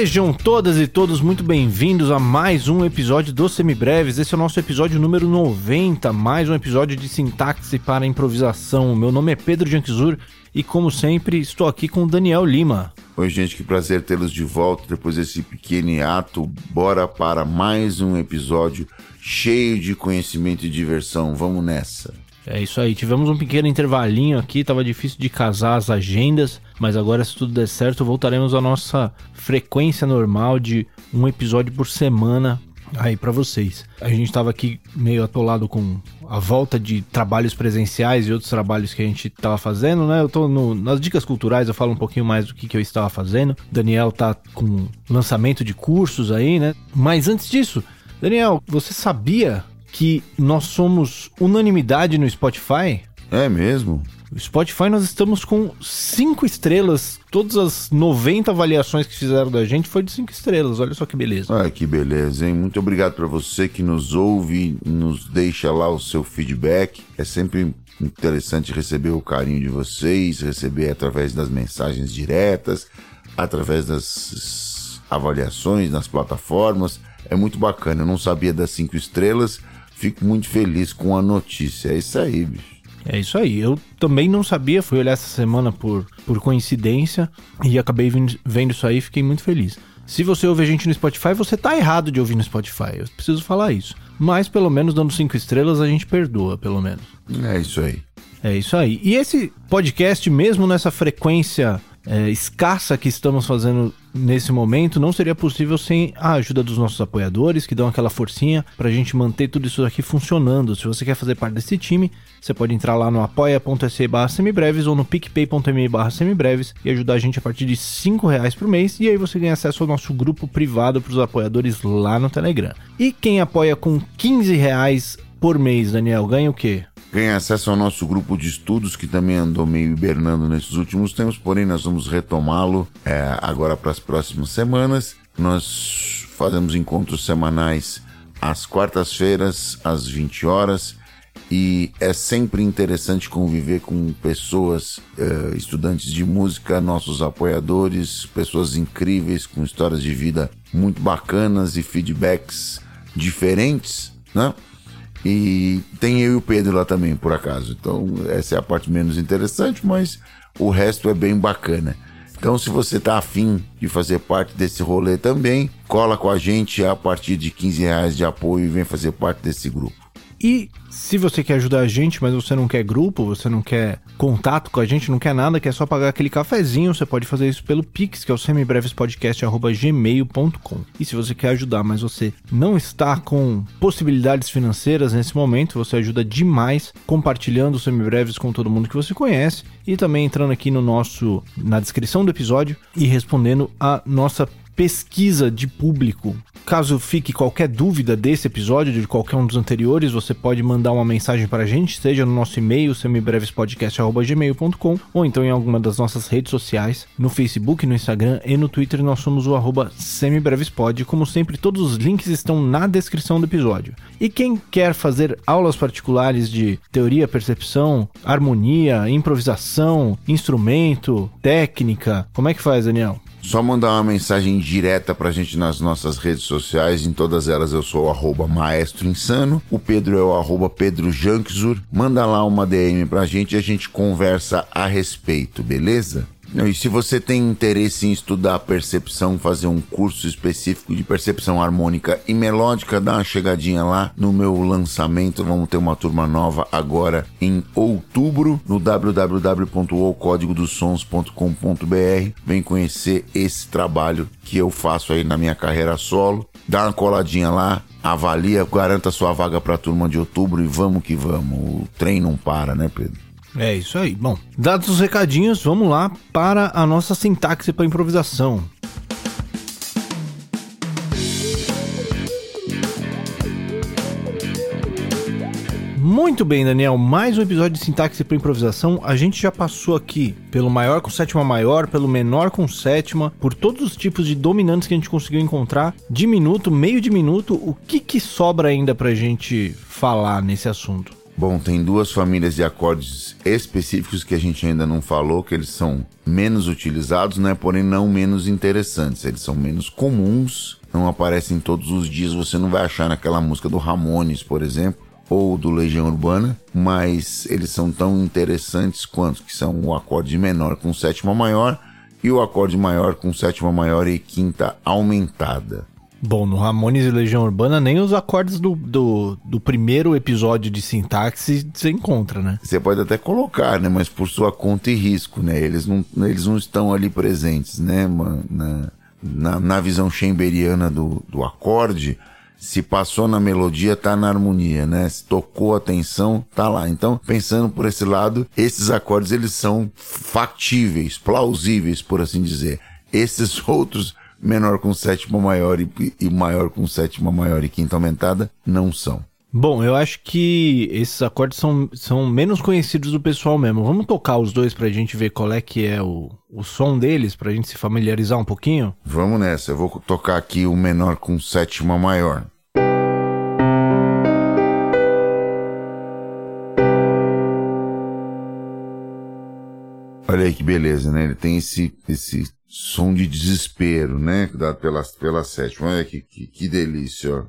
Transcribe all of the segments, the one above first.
Sejam todas e todos muito bem-vindos a mais um episódio do Semibreves. Esse é o nosso episódio número 90, mais um episódio de sintaxe para improvisação. Meu nome é Pedro Janquizur e, como sempre, estou aqui com o Daniel Lima. Oi, gente, que prazer tê-los de volta depois desse pequeno ato. Bora para mais um episódio cheio de conhecimento e diversão. Vamos nessa. É isso aí, tivemos um pequeno intervalinho aqui, tava difícil de casar as agendas, mas agora, se tudo der certo, voltaremos à nossa frequência normal de um episódio por semana aí para vocês. A gente tava aqui meio atolado com a volta de trabalhos presenciais e outros trabalhos que a gente tava fazendo, né? Eu tô no, nas dicas culturais, eu falo um pouquinho mais do que, que eu estava fazendo. Daniel tá com lançamento de cursos aí, né? Mas antes disso, Daniel, você sabia que nós somos unanimidade no Spotify? É mesmo? O Spotify nós estamos com 5 estrelas. Todas as 90 avaliações que fizeram da gente foi de 5 estrelas. Olha só que beleza. Ah, que beleza, hein? Muito obrigado para você que nos ouve, nos deixa lá o seu feedback. É sempre interessante receber o carinho de vocês, receber através das mensagens diretas, através das avaliações nas plataformas. É muito bacana. Eu não sabia das 5 estrelas Fico muito feliz com a notícia. É isso aí, bicho. É isso aí. Eu também não sabia, fui olhar essa semana por, por coincidência e acabei vendo isso aí e fiquei muito feliz. Se você ouve a gente no Spotify, você tá errado de ouvir no Spotify. Eu preciso falar isso. Mas pelo menos dando cinco estrelas a gente perdoa, pelo menos. É isso aí. É isso aí. E esse podcast, mesmo nessa frequência é, escassa que estamos fazendo nesse momento não seria possível sem a ajuda dos nossos apoiadores que dão aquela forcinha para a gente manter tudo isso aqui funcionando. Se você quer fazer parte desse time, você pode entrar lá no apoia.se barra semibreves ou no picpay.me barra semibreves e ajudar a gente a partir de 5 reais por mês e aí você ganha acesso ao nosso grupo privado para os apoiadores lá no Telegram. E quem apoia com 15 reais por mês, Daniel, ganha o quê? Ganha acesso ao nosso grupo de estudos, que também andou meio hibernando nesses últimos tempos, porém nós vamos retomá-lo é, agora para as próximas semanas. Nós fazemos encontros semanais às quartas-feiras, às 20 horas, e é sempre interessante conviver com pessoas, é, estudantes de música, nossos apoiadores, pessoas incríveis com histórias de vida muito bacanas e feedbacks diferentes, né? E tem eu e o Pedro lá também, por acaso. Então, essa é a parte menos interessante, mas o resto é bem bacana. Então, se você está afim de fazer parte desse rolê também, cola com a gente a partir de 15 reais de apoio e vem fazer parte desse grupo. E se você quer ajudar a gente, mas você não quer grupo, você não quer contato com a gente, não quer nada, quer só pagar aquele cafezinho, você pode fazer isso pelo Pix, que é o semibrevespodcast.gmail.com. E se você quer ajudar, mas você não está com possibilidades financeiras nesse momento, você ajuda demais compartilhando os semibreves com todo mundo que você conhece e também entrando aqui no nosso na descrição do episódio e respondendo a nossa pesquisa de público. Caso fique qualquer dúvida desse episódio, de qualquer um dos anteriores, você pode mandar uma mensagem para a gente, seja no nosso e-mail, semibrevespodcast.gmail.com, ou então em alguma das nossas redes sociais, no Facebook, no Instagram e no Twitter, nós somos o arroba semibrevespod. Como sempre, todos os links estão na descrição do episódio. E quem quer fazer aulas particulares de teoria, percepção, harmonia, improvisação, instrumento, técnica, como é que faz, Daniel? Só mandar uma mensagem direta pra gente nas nossas redes sociais. Em todas elas eu sou o Maestro Insano. O Pedro é o arroba. Manda lá uma DM pra gente e a gente conversa a respeito, beleza? E se você tem interesse em estudar percepção, fazer um curso específico de percepção harmônica e melódica, dá uma chegadinha lá no meu lançamento. Vamos ter uma turma nova agora em outubro no www.ocódigodosons.com.br. Vem conhecer esse trabalho que eu faço aí na minha carreira solo. Dá uma coladinha lá, avalia, garanta sua vaga para a turma de outubro e vamos que vamos. O trem não para, né, Pedro? É isso aí. Bom, dados os recadinhos, vamos lá para a nossa sintaxe para improvisação. Muito bem, Daniel. Mais um episódio de sintaxe para improvisação. A gente já passou aqui pelo maior com sétima maior, pelo menor com sétima, por todos os tipos de dominantes que a gente conseguiu encontrar. Diminuto, meio diminuto. O que, que sobra ainda para a gente falar nesse assunto? Bom, tem duas famílias de acordes específicos que a gente ainda não falou, que eles são menos utilizados, né? Porém não menos interessantes. Eles são menos comuns, não aparecem todos os dias. Você não vai achar naquela música do Ramones, por exemplo, ou do Legião Urbana, mas eles são tão interessantes quanto que são o acorde menor com sétima maior e o acorde maior com sétima maior e quinta aumentada. Bom, no Ramones e Legião Urbana, nem os acordes do, do, do, primeiro episódio de sintaxe você encontra, né? Você pode até colocar, né? Mas por sua conta e risco, né? Eles não, eles não estão ali presentes, né? Na, na, na visão chamberiana do, do acorde, se passou na melodia, tá na harmonia, né? Se tocou a tensão, tá lá. Então, pensando por esse lado, esses acordes, eles são factíveis, plausíveis, por assim dizer. Esses outros menor com sétima maior e, e maior com sétima maior e quinta aumentada não são. Bom, eu acho que esses acordes são, são menos conhecidos do pessoal mesmo. Vamos tocar os dois pra gente ver qual é que é o, o som deles, pra gente se familiarizar um pouquinho? Vamos nessa, eu vou tocar aqui o menor com sétima maior. Olha aí que beleza, né? Ele tem esse, esse som de desespero, né? Dado pela, pela sétima. Olha que, que, que delícia, ó.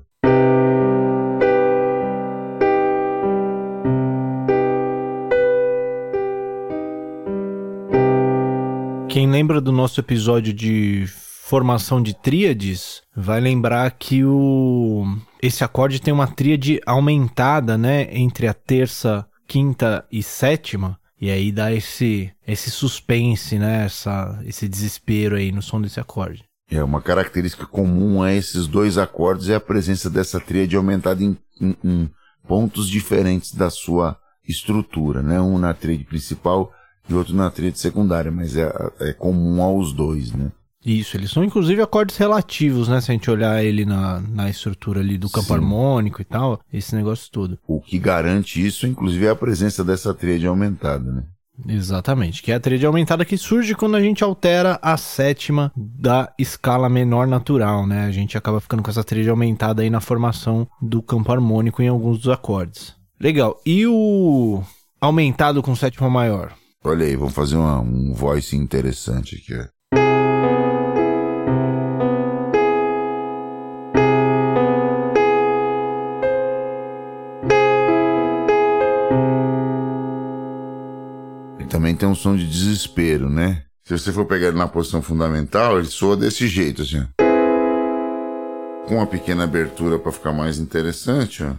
Quem lembra do nosso episódio de formação de tríades, vai lembrar que o esse acorde tem uma tríade aumentada, né, entre a terça, quinta e sétima, e aí dá esse, esse suspense, né? Essa, esse desespero aí no som desse acorde. É, uma característica comum a esses dois acordes é a presença dessa tríade aumentada em, em, em pontos diferentes da sua estrutura, né? Um na tríade principal e outro na tríade secundária, mas é, é comum aos dois, né? Isso, eles são inclusive acordes relativos, né? Se a gente olhar ele na, na estrutura ali do campo Sim. harmônico e tal, esse negócio todo. O que garante isso, inclusive, é a presença dessa tríade aumentada, né? Exatamente, que é a tríade aumentada que surge quando a gente altera a sétima da escala menor natural, né? A gente acaba ficando com essa tríade aumentada aí na formação do campo harmônico em alguns dos acordes. Legal. E o aumentado com sétima maior? Olha aí, vamos fazer uma, um voice interessante aqui. Tem um som de desespero, né? Se você for pegar ele na posição fundamental, ele soa desse jeito, assim. Com uma pequena abertura para ficar mais interessante, ó.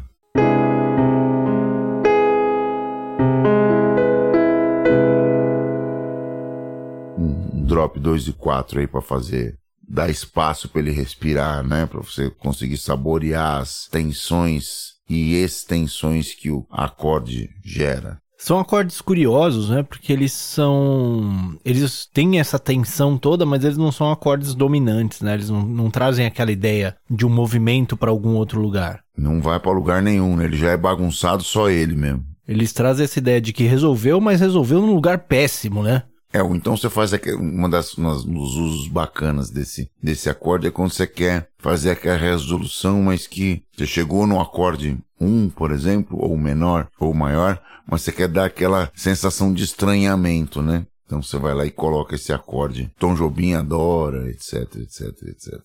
Um drop 2 e 4 aí para fazer dar espaço para ele respirar, né? Para você conseguir saborear as tensões e extensões que o acorde gera. São acordes curiosos, né? Porque eles são. Eles têm essa tensão toda, mas eles não são acordes dominantes, né? Eles não, não trazem aquela ideia de um movimento para algum outro lugar. Não vai para lugar nenhum, né? Ele já é bagunçado só ele mesmo. Eles trazem essa ideia de que resolveu, mas resolveu num lugar péssimo, né? É, então você faz uma das nos, nos usos bacanas desse, desse acorde é quando você quer fazer aquela resolução, mas que você chegou no acorde 1, por exemplo, ou menor, ou maior, mas você quer dar aquela sensação de estranhamento, né? Então você vai lá e coloca esse acorde. Tom Jobim adora, etc, etc, etc.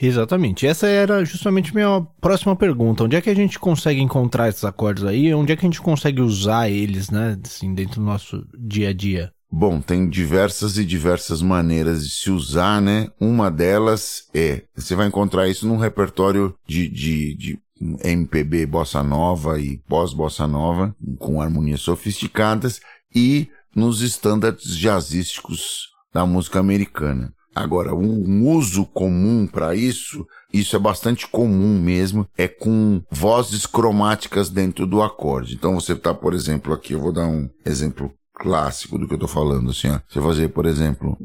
Exatamente. Essa era justamente minha próxima pergunta. Onde é que a gente consegue encontrar esses acordes aí? Onde é que a gente consegue usar eles, né? Assim, dentro do nosso dia a dia? Bom, tem diversas e diversas maneiras de se usar, né? Uma delas é, você vai encontrar isso num repertório de, de, de MPB bossa nova e pós-bossa nova, com harmonias sofisticadas, e nos estándares jazzísticos da música americana. Agora, um uso comum para isso, isso é bastante comum mesmo, é com vozes cromáticas dentro do acorde. Então você tá, por exemplo, aqui, eu vou dar um exemplo clássico do que eu tô falando, assim, ó. Você fazer, por exemplo.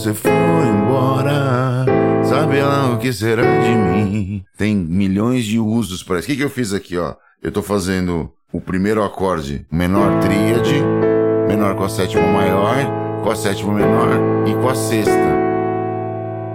Você embora, sabe lá o que será de mim? Tem milhões de usos para isso. O que, que eu fiz aqui, ó? Eu tô fazendo o primeiro acorde menor tríade, menor com a sétima maior, com a sétima menor e com a sexta.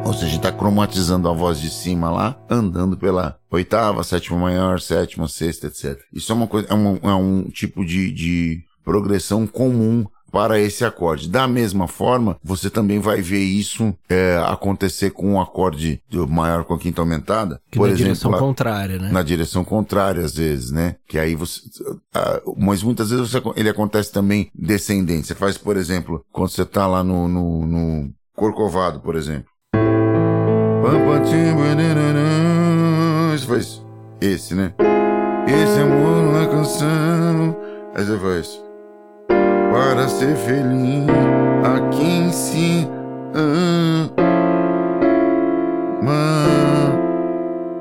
Ou seja, está cromatizando a voz de cima lá, andando pela oitava, sétima maior, sétima, sexta, etc. Isso é uma coisa, é um, é um tipo de, de progressão comum para esse acorde. Da mesma forma, você também vai ver isso é, acontecer com um acorde maior com a quinta aumentada. Que por na exemplo, direção lá, contrária, né? Na direção contrária, às vezes, né? Que aí você. Mas muitas vezes você, ele acontece também descendente. Você faz, por exemplo, quando você está lá no, no, no Corcovado, por exemplo. Você faz esse, né? Esse amor não é canção. Aí você faz para ser feliz aqui em cima.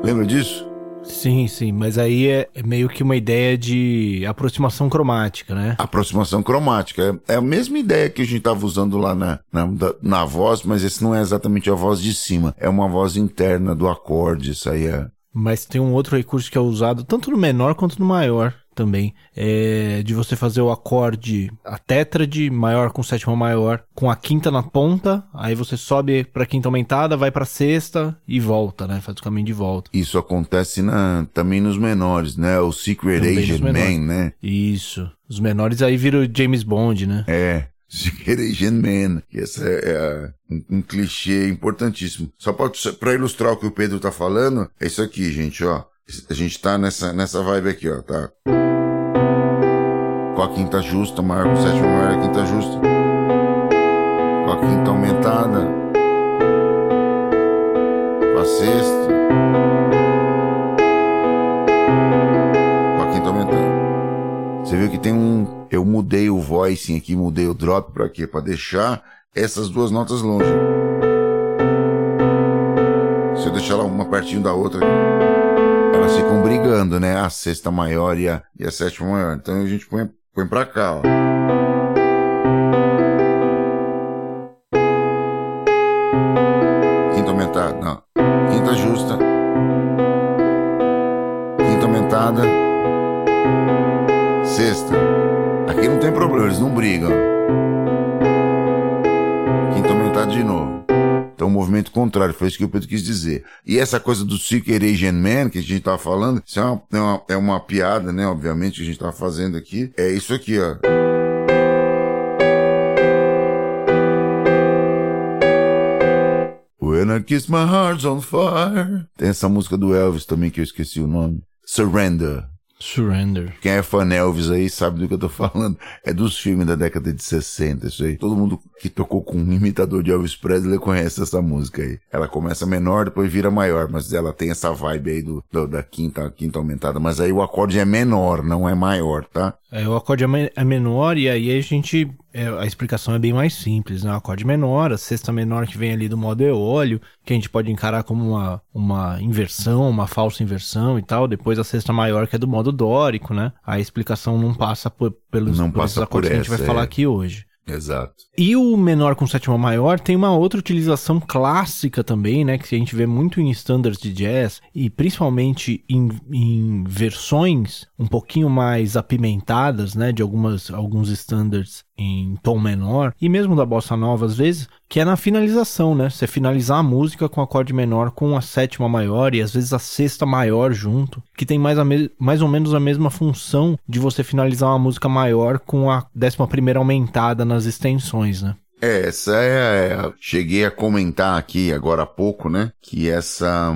Lembra disso? Sim, sim, mas aí é meio que uma ideia de aproximação cromática, né? Aproximação cromática. É, é a mesma ideia que a gente estava usando lá na, na, na voz, mas esse não é exatamente a voz de cima. É uma voz interna do acorde. Isso aí é. Mas tem um outro recurso que é usado tanto no menor quanto no maior, também, é de você fazer o acorde, a tétrade maior com sétima maior, com a quinta na ponta, aí você sobe pra quinta aumentada, vai pra sexta e volta, né? Faz o caminho de volta. Isso acontece na, também nos menores, né? O Secret também Agent Man, né? Isso. Os menores aí viram James Bond, né? É. Secret Agent Man. Esse é, é um, um, clichê importantíssimo. Só para ilustrar o que o Pedro tá falando, é isso aqui, gente, ó. A gente tá nessa, nessa vibe aqui, ó, tá? Com a quinta justa, maior com sétima maior, a quinta justa. Com a quinta aumentada. Com a sexta. Com a quinta aumentada. Você viu que tem um. Eu mudei o voicing aqui, mudei o drop pra quê? Pra deixar essas duas notas longe. Se eu deixar uma pertinho da outra aqui elas ficam brigando, né? A sexta maior e a, e a sétima maior. Então a gente põe, põe pra cá, ó. Quinta aumentada, não. Quinta justa. Quinta aumentada. Sexta. Aqui não tem problema, eles não brigam. Quinta aumentada de novo. Então, o movimento contrário, foi isso que o Pedro quis dizer. E essa coisa do Seeker Asian Man, que a gente tava falando, isso é uma, é uma, é uma piada, né? Obviamente, que a gente tava fazendo aqui. É isso aqui, ó. When I Kiss My Heart's on Fire. Tem essa música do Elvis também que eu esqueci o nome. Surrender. Surrender. Quem é fã Elvis aí sabe do que eu tô falando. É dos filmes da década de 60, isso aí. Todo mundo que tocou com um imitador de Elvis Presley conhece essa música aí. Ela começa menor, depois vira maior, mas ela tem essa vibe aí do, do da quinta, quinta aumentada. Mas aí o acorde é menor, não é maior, tá? É, o acorde é, é menor e aí a gente. É, a explicação é bem mais simples, né? O acorde menor, a sexta menor que vem ali do modo eólio, que a gente pode encarar como uma, uma inversão, uma falsa inversão e tal. Depois a sexta maior que é do modo dórico, né? A explicação não passa por, pelos, não passa acordes por essa, que a gente vai é. falar aqui hoje. Exato. E o menor com sétima maior tem uma outra utilização clássica também, né? Que a gente vê muito em standards de jazz e principalmente em, em versões um pouquinho mais apimentadas, né? De algumas, alguns standards em tom menor e mesmo da bossa nova às vezes, que é na finalização, né? Você finalizar a música com acorde menor com a sétima maior e às vezes a sexta maior junto, que tem mais, mais ou menos a mesma função de você finalizar uma música maior com a décima primeira aumentada nas extensões, né? É, essa é. Cheguei a comentar aqui agora há pouco, né? Que essa.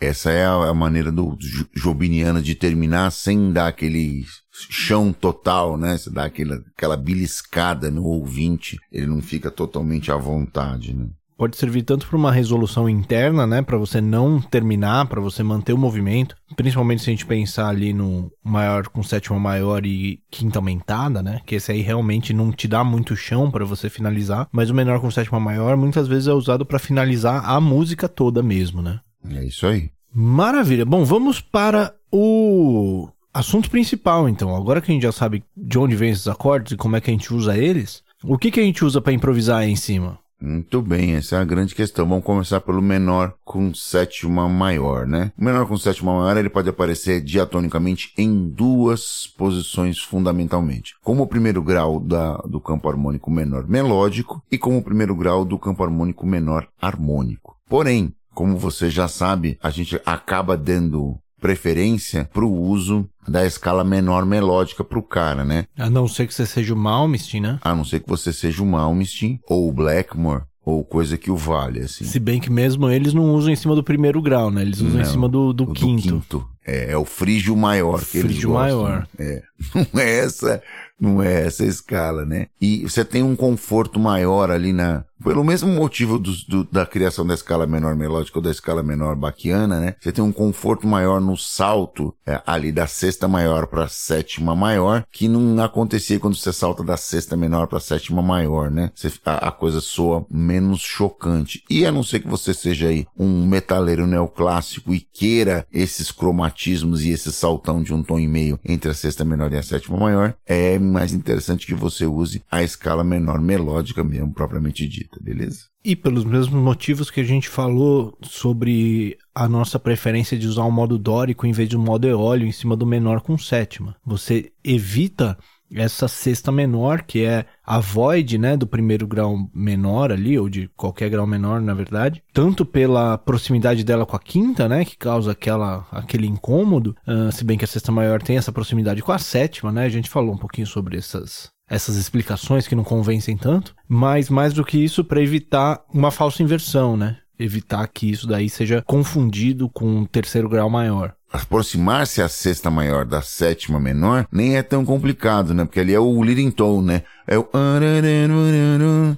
Essa é a maneira do Jobiniano de terminar sem dar aquele chão total, né? Você dá aquela, aquela beliscada no ouvinte, ele não fica totalmente à vontade, né? Pode servir tanto para uma resolução interna, né, para você não terminar, para você manter o movimento, principalmente se a gente pensar ali no maior com sétima maior e quinta aumentada, né, que esse aí realmente não te dá muito chão para você finalizar, mas o menor com sétima maior muitas vezes é usado para finalizar a música toda mesmo, né? É isso aí. Maravilha. Bom, vamos para o assunto principal, então. Agora que a gente já sabe de onde vem esses acordes e como é que a gente usa eles, o que, que a gente usa para improvisar aí em cima? Muito bem, essa é a grande questão. Vamos começar pelo menor com sétima maior, né? O menor com sétima maior, ele pode aparecer diatonicamente em duas posições fundamentalmente. Como o primeiro grau da, do campo harmônico menor melódico e como o primeiro grau do campo harmônico menor harmônico. Porém, como você já sabe, a gente acaba dando preferência para o uso da escala menor melódica para o cara, né? A não ser que você seja o Malmsteen, né? A não ser que você seja o Malmsteen ou o Blackmore ou coisa que o vale, assim. Se bem que mesmo eles não usam em cima do primeiro grau, né? Eles usam não, em cima do, do, quinto. do quinto. É, é, o frígio maior que frígio eles gostam. maior. É. Não é essa, não é essa escala, né? E você tem um conforto maior ali na, pelo mesmo motivo do, do, da criação da escala menor melódica ou da escala menor baquiana, né? Você tem um conforto maior no salto é, ali da sexta maior para sétima maior, que não acontecia quando você salta da sexta menor para sétima maior, né? Você, a, a, coisa soa menos chocante. E a não ser que você seja aí um metaleiro neoclássico e queira esses cromatismos e esse saltão de um tom e meio entre a sexta menor e a sétima maior, é mais interessante que você use a escala menor melódica mesmo, propriamente dita beleza? E pelos mesmos motivos que a gente falou sobre a nossa preferência de usar o modo dórico em vez de um modo eólio em cima do menor com sétima. Você evita essa sexta menor, que é a void, né, do primeiro grau menor ali, ou de qualquer grau menor, na verdade, tanto pela proximidade dela com a quinta, né, que causa aquela, aquele incômodo, uh, se bem que a sexta maior tem essa proximidade com a sétima, né, a gente falou um pouquinho sobre essas, essas explicações que não convencem tanto, mas mais do que isso para evitar uma falsa inversão, né? Evitar que isso daí seja confundido com um terceiro grau maior. Aproximar-se a sexta maior da sétima menor nem é tão complicado, né? Porque ali é o leading tone, né? É o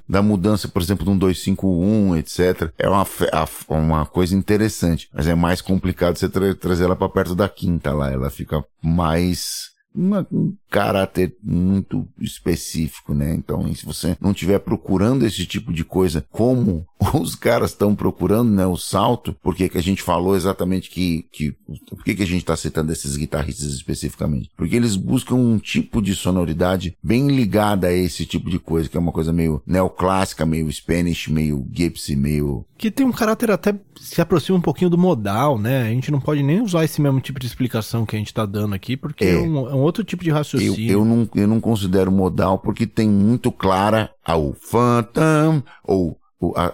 da mudança, por exemplo, de um 251, etc. É uma, uma coisa interessante, mas é mais complicado você tra trazer ela para perto da quinta lá. Ela fica mais uma, um caráter muito específico, né? Então, se você não estiver procurando esse tipo de coisa como os caras estão procurando, né? O salto, porque que a gente falou exatamente que, que por que, que a gente está citando esses guitarristas especificamente? Porque eles buscam um tipo de sonoridade bem ligada a esse tipo de coisa, que é uma coisa meio neoclássica, meio Spanish, meio Gypsy, meio... Que tem um caráter até se aproxima um pouquinho do modal, né? A gente não pode nem usar esse mesmo tipo de explicação que a gente está dando aqui, porque é, é, um, é um, outro tipo de raciocínio. Eu, eu, não, eu não considero modal porque tem muito clara ao Phantom ou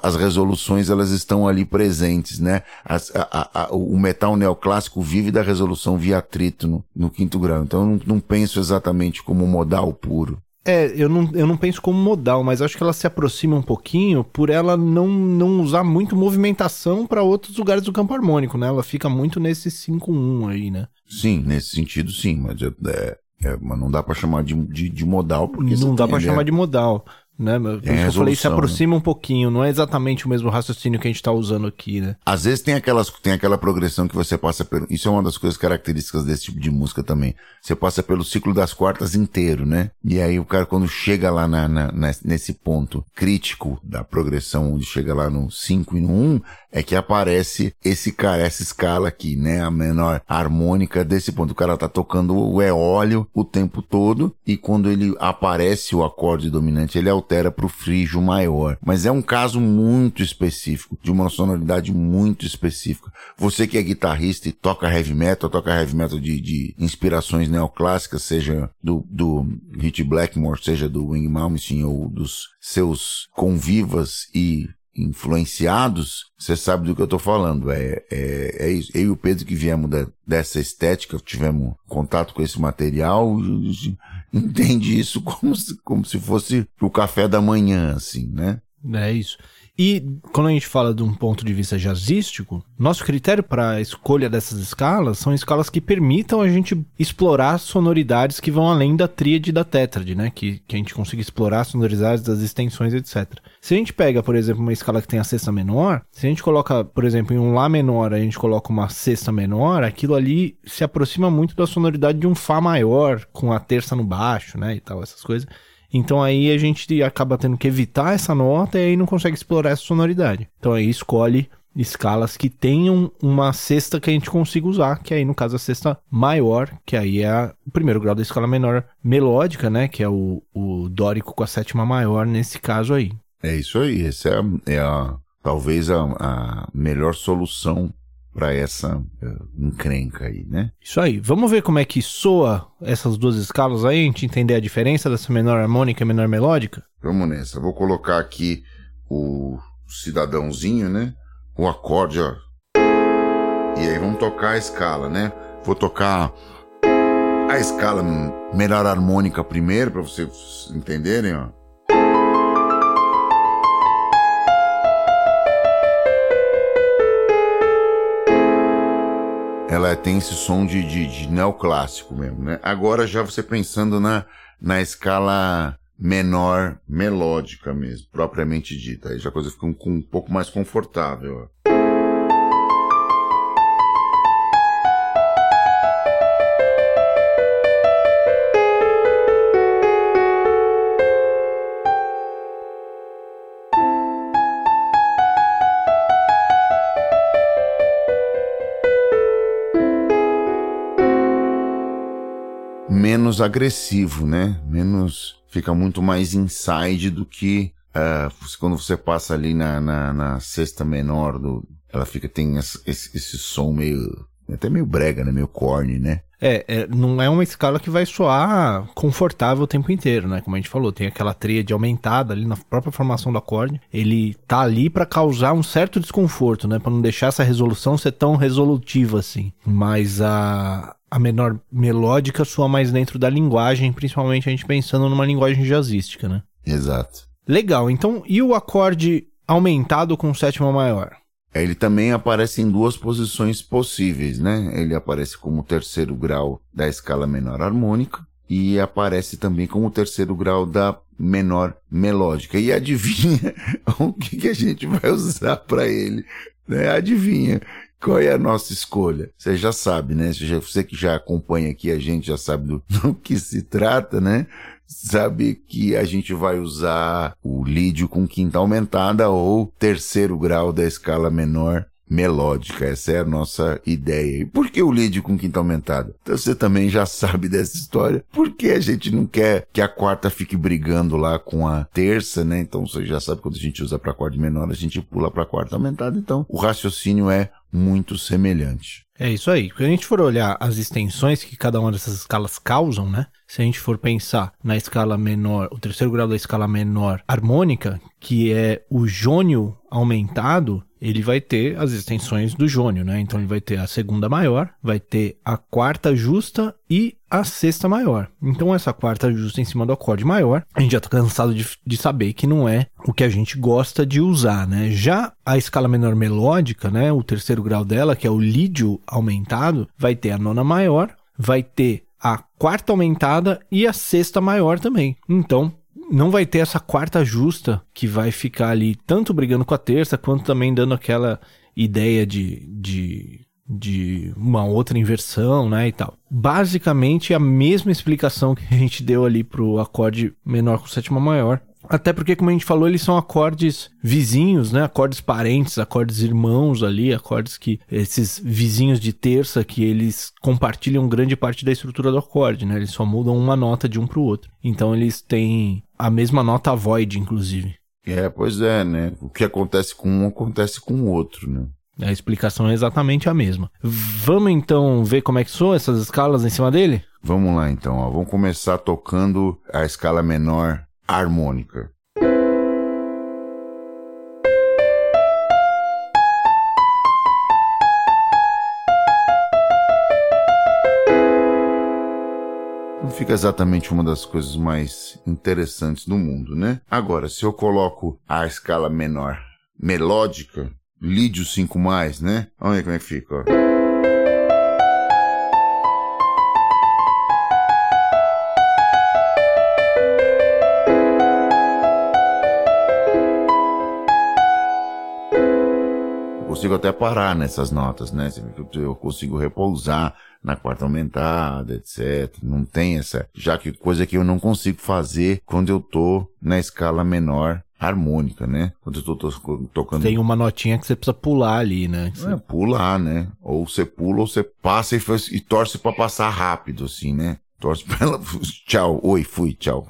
as resoluções elas estão ali presentes, né? As, a, o metal neoclássico vive da resolução via atrito no, no quinto grau. Então eu não, não, penso exatamente como modal puro. É, eu não, eu não penso como modal, mas acho que ela se aproxima um pouquinho por ela não, não usar muito movimentação para outros lugares do campo harmônico, né? Ela fica muito nesse 5-1 aí, né? Sim, nesse sentido sim, mas, é, é, é mas não dá para chamar de, de, de, modal porque não dá para chamar de modal né? Isso eu falei, se aproxima né? um pouquinho, não é exatamente o mesmo raciocínio que a gente está usando aqui, né? Às vezes tem aquelas, tem aquela progressão que você passa pelo, isso é uma das coisas características desse tipo de música também. Você passa pelo ciclo das quartas inteiro, né? E aí o cara quando chega lá na, na, nesse ponto crítico da progressão, onde chega lá no 5 e no 1, um, é que aparece esse cara, essa escala aqui, né? A menor harmônica desse ponto. O cara tá tocando o eólio o tempo todo e quando ele aparece o acorde dominante, ele altera para o frígio maior. Mas é um caso muito específico, de uma sonoridade muito específica. Você que é guitarrista e toca heavy metal, toca heavy metal de, de inspirações neoclássicas, seja do, do Hit Blackmore, seja do Wing Malmsteen ou dos seus convivas e influenciados, você sabe do que eu tô falando. É, é, é isso. Eu e o Pedro que viemos da, dessa estética, tivemos contato com esse material, entende isso como se, como se fosse o café da manhã, assim, né? É isso. E quando a gente fala de um ponto de vista jazzístico, nosso critério para a escolha dessas escalas são escalas que permitam a gente explorar sonoridades que vão além da tríade da tétrade, né? Que, que a gente consiga explorar sonoridades das extensões, etc. Se a gente pega, por exemplo, uma escala que tem a sexta menor, se a gente coloca, por exemplo, em um Lá menor, a gente coloca uma sexta menor, aquilo ali se aproxima muito da sonoridade de um Fá maior, com a terça no baixo, né? E tal, essas coisas. Então aí a gente acaba tendo que evitar essa nota e aí não consegue explorar essa sonoridade. Então aí escolhe escalas que tenham uma cesta que a gente consiga usar, que aí no caso a cesta maior, que aí é o primeiro grau da escala menor melódica, né, que é o, o dórico com a sétima maior nesse caso aí. É isso aí, essa é, a, é a talvez a, a melhor solução para essa uh, encrenca aí, né? Isso aí. Vamos ver como é que soa essas duas escalas aí, a gente entender a diferença dessa menor harmônica e menor melódica? Vamos nessa. Vou colocar aqui o cidadãozinho, né? O acorde, ó. E aí vamos tocar a escala, né? Vou tocar a escala menor harmônica primeiro para vocês entenderem, ó. Ela tem esse som de, de, de neoclássico mesmo, né? Agora já você pensando na, na escala menor melódica mesmo, propriamente dita. Aí já a coisa fica um, um pouco mais confortável. Menos agressivo, né? Menos. Fica muito mais inside do que uh, quando você passa ali na, na, na sexta menor do. Ela fica, tem esse, esse, som meio. Até meio brega, né? Meio corny, né? É, é, não é uma escala que vai soar confortável o tempo inteiro, né? Como a gente falou, tem aquela tríade aumentada ali na própria formação do acorde. Ele tá ali para causar um certo desconforto, né? Para não deixar essa resolução ser tão resolutiva assim. Mas a, a menor melódica soa mais dentro da linguagem, principalmente a gente pensando numa linguagem jazzística, né? Exato. Legal, então, e o acorde aumentado com sétima maior? Ele também aparece em duas posições possíveis, né? Ele aparece como terceiro grau da escala menor harmônica e aparece também como terceiro grau da menor melódica. E adivinha o que, que a gente vai usar para ele? Né? Adivinha. Qual é a nossa escolha? Você já sabe, né? Você que já acompanha aqui a gente já sabe do, do que se trata, né? Sabe que a gente vai usar o lídio com quinta aumentada ou terceiro grau da escala menor melódica. Essa é a nossa ideia. E por que o lead com quinta aumentada? Então você também já sabe dessa história. Por que a gente não quer que a quarta fique brigando lá com a terça, né? Então você já sabe quando a gente usa para acorde menor, a gente pula para quarta aumentada. Então o raciocínio é muito semelhante. É isso aí. Se a gente for olhar as extensões que cada uma dessas escalas causam, né? Se a gente for pensar na escala menor, o terceiro grau da escala menor harmônica, que é o jônio aumentado, ele vai ter as extensões do jônio, né? Então ele vai ter a segunda maior, vai ter a quarta justa e a sexta maior. Então essa quarta justa em cima do acorde maior, a gente já tá cansado de, de saber que não é o que a gente gosta de usar, né? Já a escala menor melódica, né? O terceiro grau dela, que é o lídio aumentado, vai ter a nona maior, vai ter a quarta aumentada e a sexta maior também. Então, não vai ter essa quarta justa que vai ficar ali tanto brigando com a terça, quanto também dando aquela ideia de, de, de uma outra inversão, né, e tal. Basicamente a mesma explicação que a gente deu ali pro acorde menor com sétima maior, até porque, como a gente falou, eles são acordes vizinhos, né? Acordes parentes, acordes irmãos ali, acordes que esses vizinhos de terça que eles compartilham grande parte da estrutura do acorde, né? Eles só mudam uma nota de um para o outro. Então eles têm a mesma nota void, inclusive. É, pois é, né? O que acontece com um acontece com o outro, né? A explicação é exatamente a mesma. Vamos então ver como é que são essas escalas em cima dele? Vamos lá então, ó. Vamos começar tocando a escala menor harmônica. Não fica exatamente uma das coisas mais interessantes do mundo, né? Agora, se eu coloco a escala menor melódica, lídio 5 mais, né? Olha como é que fica, ó. Consigo até parar nessas notas, né? Eu consigo repousar na quarta aumentada, etc. Não tem essa, já que coisa que eu não consigo fazer quando eu tô na escala menor harmônica, né? Quando eu tô, tocando. Tem uma notinha que você precisa pular ali, né? Você... É, pular, né? Ou você pula ou você passa e, faz, e torce para passar rápido, assim, né? Torce pra ela. tchau, oi, fui, tchau.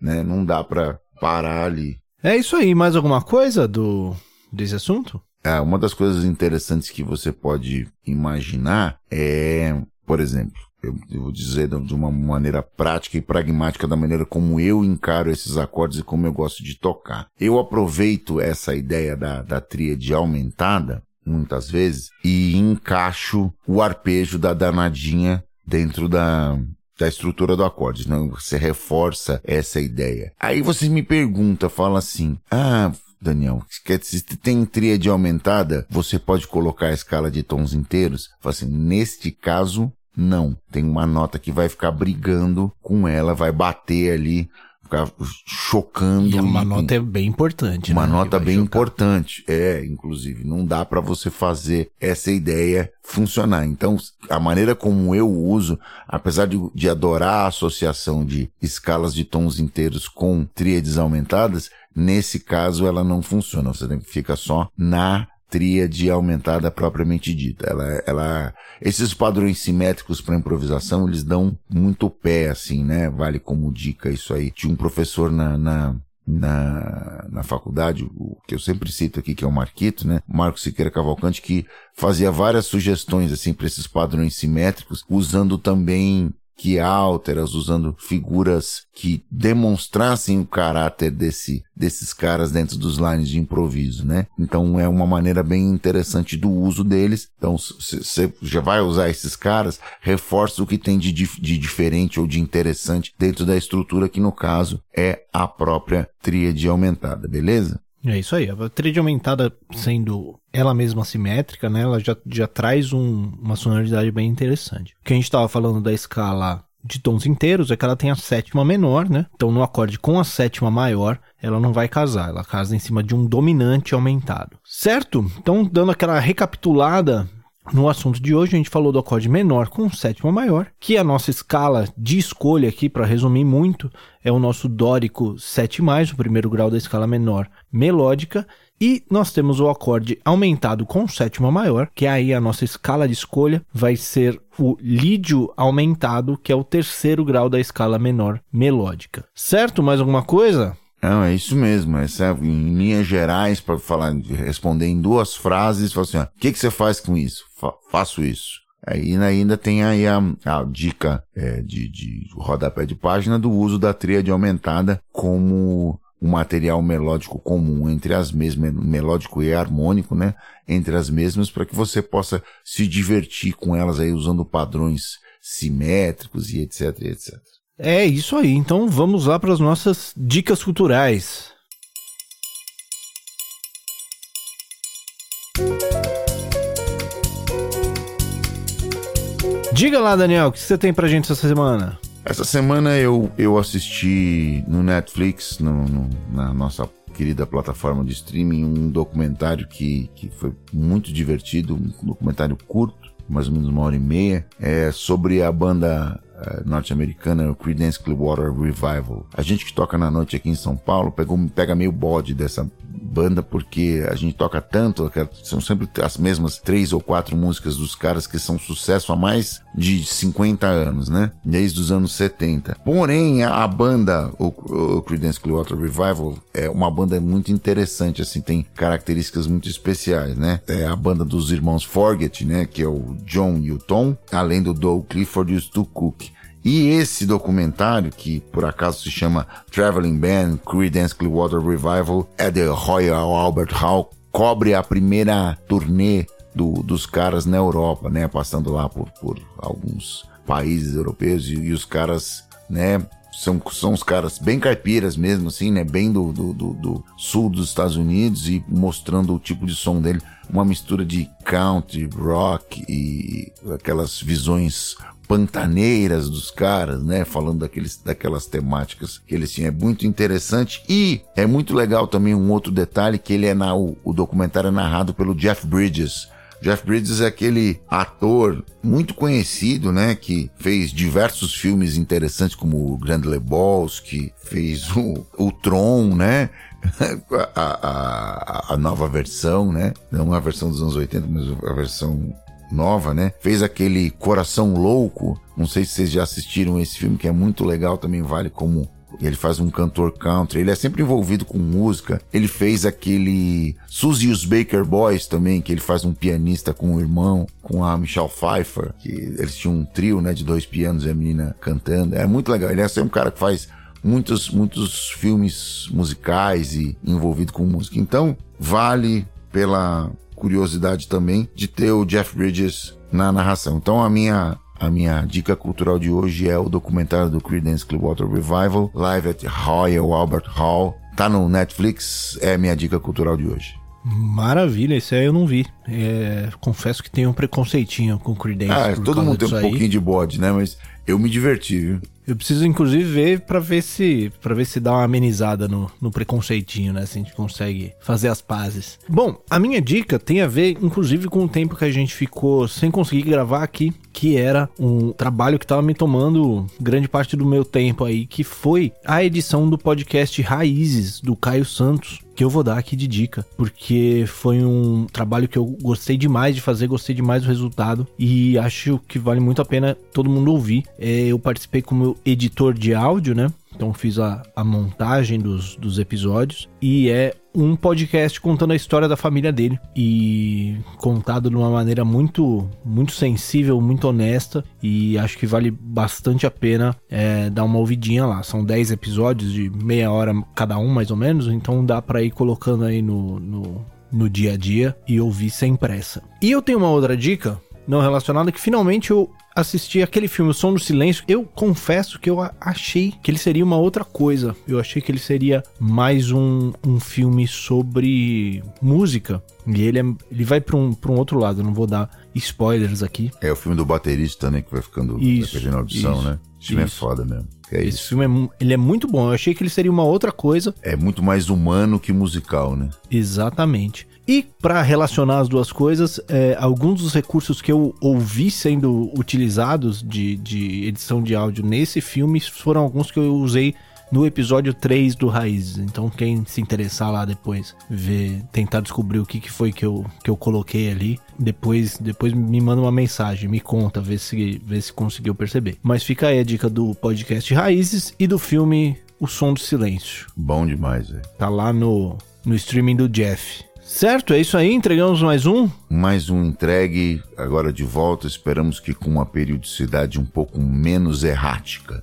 Né? Não dá pra parar ali. É isso aí. Mais alguma coisa do desse assunto? É, uma das coisas interessantes que você pode imaginar é, por exemplo, eu, vou dizer de uma maneira prática e pragmática da maneira como eu encaro esses acordes e como eu gosto de tocar. Eu aproveito essa ideia da, da tríade aumentada, muitas vezes, e encaixo o arpejo da danadinha dentro da, da estrutura do acorde, não? Você reforça essa ideia. Aí você me pergunta, fala assim, ah, Daniel, se tem tríade aumentada, você pode colocar a escala de tons inteiros? Fala assim, neste caso, não. Tem uma nota que vai ficar brigando com ela, vai bater ali, ficar chocando. E uma e, nota é bem importante. Uma né? nota bem chocar. importante. É, inclusive. Não dá para você fazer essa ideia funcionar. Então, a maneira como eu uso, apesar de, de adorar a associação de escalas de tons inteiros com tríades aumentadas, nesse caso ela não funciona. Você fica só na tríade aumentada propriamente dita. Ela, ela, esses padrões simétricos para improvisação, eles dão muito pé, assim, né? Vale como dica isso aí. Tinha um professor na, na, na, na faculdade, o que eu sempre cito aqui, que é o Marquito, né? Marcos Siqueira Cavalcante, que fazia várias sugestões, assim, para esses padrões simétricos, usando também que alteras, usando figuras que demonstrassem o caráter desse, desses caras dentro dos lines de improviso, né? Então é uma maneira bem interessante do uso deles. Então você já vai usar esses caras, reforça o que tem de, de diferente ou de interessante dentro da estrutura, que no caso é a própria tríade aumentada, beleza? É isso aí. A tríade aumentada sendo ela mesma simétrica, né? Ela já, já traz um, uma sonoridade bem interessante. O que a gente estava falando da escala de tons inteiros é que ela tem a sétima menor, né? Então no acorde com a sétima maior, ela não vai casar, ela casa em cima de um dominante aumentado. Certo? Então dando aquela recapitulada no assunto de hoje, a gente falou do acorde menor com sétima maior, que a nossa escala de escolha aqui, para resumir muito, é o nosso dórico 7, o primeiro grau da escala menor melódica, e nós temos o acorde aumentado com sétima maior, que aí a nossa escala de escolha vai ser o lídio aumentado, que é o terceiro grau da escala menor melódica. Certo? Mais alguma coisa? Não, é isso mesmo. Essa, é, em linhas gerais, para falar, responder em duas frases, falar assim, o que, que você faz com isso? Fa faço isso. Aí ainda tem aí a, a dica é, de, de rodapé de página do uso da tríade aumentada como um material melódico comum entre as mesmas, melódico e harmônico, né? Entre as mesmas, para que você possa se divertir com elas aí usando padrões simétricos e etc, etc. É isso aí. Então vamos lá para as nossas dicas culturais. Diga lá, Daniel, o que você tem pra gente essa semana? Essa semana eu, eu assisti no Netflix, no, no, na nossa querida plataforma de streaming, um documentário que, que foi muito divertido, um documentário curto, mais ou menos uma hora e meia, é sobre a banda uh, norte-americana, o Creedence Clearwater Revival. A gente que toca na noite aqui em São Paulo pega meio bode dessa banda porque a gente toca tanto, são sempre as mesmas três ou quatro músicas dos caras que são sucesso há mais de 50 anos, né? Desde os anos 70. Porém, a, banda, o, o Creedence Clearwater Revival, é uma banda muito interessante, assim, tem características muito especiais, né? É a banda dos irmãos Forget, né? Que é o John e o Tom, além do Doug Clifford e o Stu Cook. E esse documentário, que por acaso se chama Traveling Band Creedence Clearwater Revival, é The Royal Albert Hall, cobre a primeira turnê do, dos caras na Europa, né? Passando lá por, por alguns países europeus e, e os caras, né? São, são os caras bem caipiras mesmo, assim, né? Bem do, do, do, do sul dos Estados Unidos e mostrando o tipo de som dele. Uma mistura de country, rock e aquelas visões pantaneiras dos caras, né? Falando daqueles, daquelas temáticas que eles tinham. É muito interessante. E é muito legal também um outro detalhe que ele é na, o, o documentário é narrado pelo Jeff Bridges. Jeff Bridges é aquele ator muito conhecido, né? Que fez diversos filmes interessantes, como o Grand Lebowski, fez o, o Tron, né? a, a, a, nova versão, né? Não a versão dos anos 80, mas a versão nova, né? Fez aquele Coração Louco. Não sei se vocês já assistiram esse filme, que é muito legal, também vale como ele faz um cantor country, ele é sempre envolvido com música. Ele fez aquele Suzy os Baker Boys também, que ele faz um pianista com o irmão, com a Michelle Pfeiffer, que eles tinham um trio, né, de dois pianos e a menina cantando. É muito legal. Ele é sempre um cara que faz muitos, muitos filmes musicais e envolvido com música. Então, vale pela curiosidade também de ter o Jeff Bridges na narração. Então, a minha a minha dica cultural de hoje é o documentário do Creedence Clearwater Revival, Live at Royal Albert Hall. Tá no Netflix, é a minha dica cultural de hoje. Maravilha, esse aí eu não vi. É, confesso que tenho um preconceitinho com Creedence. Ah, todo mundo tem um aí. pouquinho de bode, né? Mas eu me diverti, viu? Eu preciso, inclusive, ver para ver se para ver se dá uma amenizada no, no preconceitinho, né? Se a gente consegue fazer as pazes. Bom, a minha dica tem a ver, inclusive, com o tempo que a gente ficou sem conseguir gravar aqui, que era um trabalho que estava me tomando grande parte do meu tempo aí, que foi a edição do podcast Raízes, do Caio Santos que eu vou dar aqui de dica, porque foi um trabalho que eu gostei demais de fazer, gostei demais do resultado e acho que vale muito a pena todo mundo ouvir. É, eu participei como editor de áudio, né? Então fiz a, a montagem dos, dos episódios e é um podcast contando a história da família dele e contado de uma maneira muito muito sensível, muito honesta e acho que vale bastante a pena é, dar uma ouvidinha lá. São 10 episódios de meia hora cada um mais ou menos, então dá para ir colocando aí no, no, no dia a dia e ouvir sem pressa. E eu tenho uma outra dica não relacionada que finalmente eu assisti aquele filme O Som do Silêncio, eu confesso que eu achei que ele seria uma outra coisa. Eu achei que ele seria mais um, um filme sobre música. E ele, é, ele vai para um, um outro lado, eu não vou dar spoilers aqui. É o filme do baterista, né? Que vai ficando isso, vai perdendo audição, isso, né? Esse filme é foda mesmo. É Esse isso. filme é, ele é muito bom. Eu achei que ele seria uma outra coisa. É muito mais humano que musical, né? Exatamente. E para relacionar as duas coisas, é, alguns dos recursos que eu ouvi sendo utilizados de, de edição de áudio nesse filme foram alguns que eu usei no episódio 3 do Raízes. Então, quem se interessar lá depois, ver, tentar descobrir o que, que foi que eu, que eu coloquei ali, depois, depois me manda uma mensagem, me conta, vê se, vê se conseguiu perceber. Mas fica aí a dica do podcast Raízes e do filme O Som do Silêncio. Bom demais, velho. Tá lá no, no streaming do Jeff. Certo, é isso aí. Entregamos mais um. Mais um entregue, agora de volta. Esperamos que com uma periodicidade um pouco menos errática.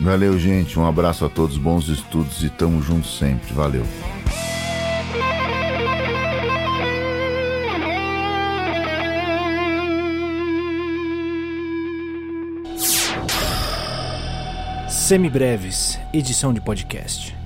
Valeu, gente. Um abraço a todos, bons estudos e tamo juntos sempre. Valeu. Semibreves, edição de podcast.